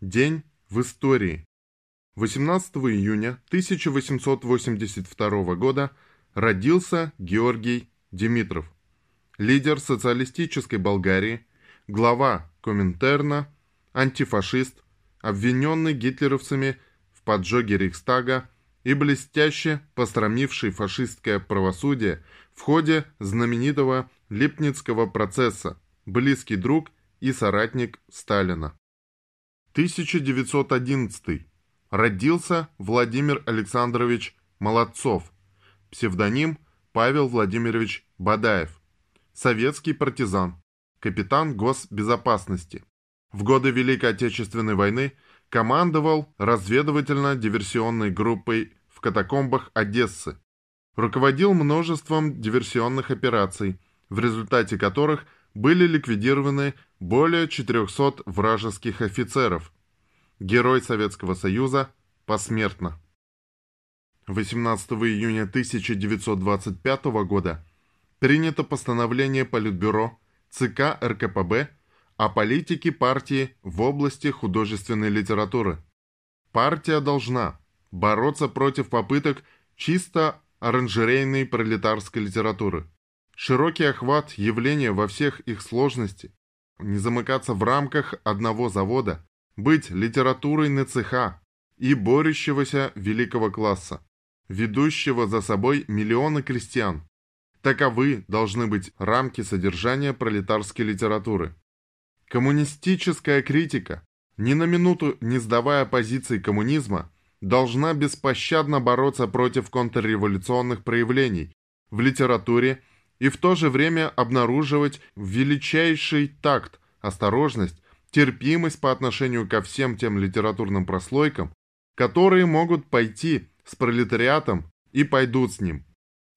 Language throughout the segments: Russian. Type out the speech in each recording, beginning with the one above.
День в истории. 18 июня 1882 года родился Георгий Димитров, лидер социалистической Болгарии, глава Коминтерна, антифашист, обвиненный гитлеровцами в поджоге Рейхстага и блестяще пострамивший фашистское правосудие в ходе знаменитого Липницкого процесса, близкий друг и соратник Сталина. 1911. Родился Владимир Александрович Молодцов, псевдоним Павел Владимирович Бадаев, советский партизан, капитан госбезопасности. В годы Великой Отечественной войны командовал разведывательно-диверсионной группой в катакомбах Одессы, руководил множеством диверсионных операций, в результате которых были ликвидированы более 400 вражеских офицеров. Герой Советского Союза посмертно. 18 июня 1925 года принято постановление Политбюро ЦК РКПБ о политике партии в области художественной литературы. Партия должна бороться против попыток чисто оранжерейной пролетарской литературы. Широкий охват явления во всех их сложности, не замыкаться в рамках одного завода, быть литературой на цеха и борющегося великого класса, ведущего за собой миллионы крестьян. Таковы должны быть рамки содержания пролетарской литературы. Коммунистическая критика, ни на минуту не сдавая позиции коммунизма, должна беспощадно бороться против контрреволюционных проявлений в литературе и в то же время обнаруживать величайший такт, осторожность, терпимость по отношению ко всем тем литературным прослойкам, которые могут пойти с пролетариатом и пойдут с ним.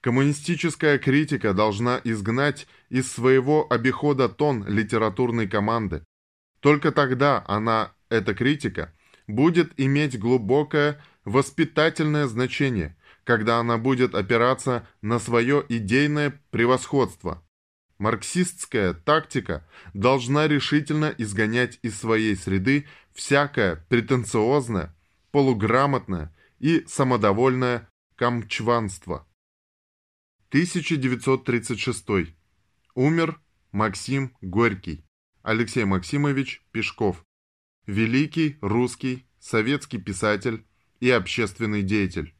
Коммунистическая критика должна изгнать из своего обихода тон литературной команды. Только тогда она, эта критика, будет иметь глубокое воспитательное значение, когда она будет опираться на свое идейное превосходство. Марксистская тактика должна решительно изгонять из своей среды всякое претенциозное, полуграмотное и самодовольное камчванство. 1936. Умер Максим Горький. Алексей Максимович Пешков. Великий русский советский писатель и общественный деятель.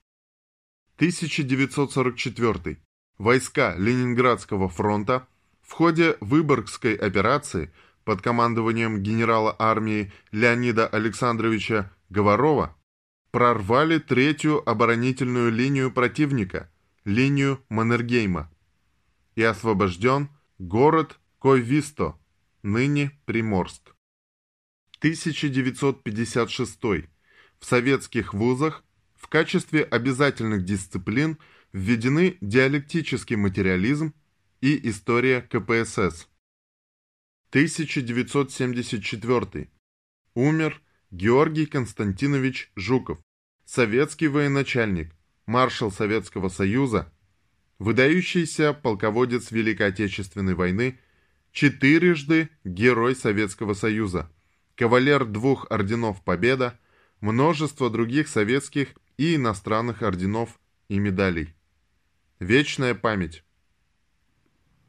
1944. Войска Ленинградского фронта в ходе Выборгской операции под командованием генерала армии Леонида Александровича Говорова прорвали третью оборонительную линию противника, линию Маннергейма, и освобожден город Койвисто, ныне Приморск. 1956. В советских вузах в качестве обязательных дисциплин введены диалектический материализм и история КПСС. 1974. Умер Георгий Константинович Жуков, советский военачальник, маршал Советского Союза, выдающийся полководец Великой Отечественной войны, четырежды Герой Советского Союза, кавалер двух орденов Победа, множество других советских и иностранных орденов и медалей. Вечная память.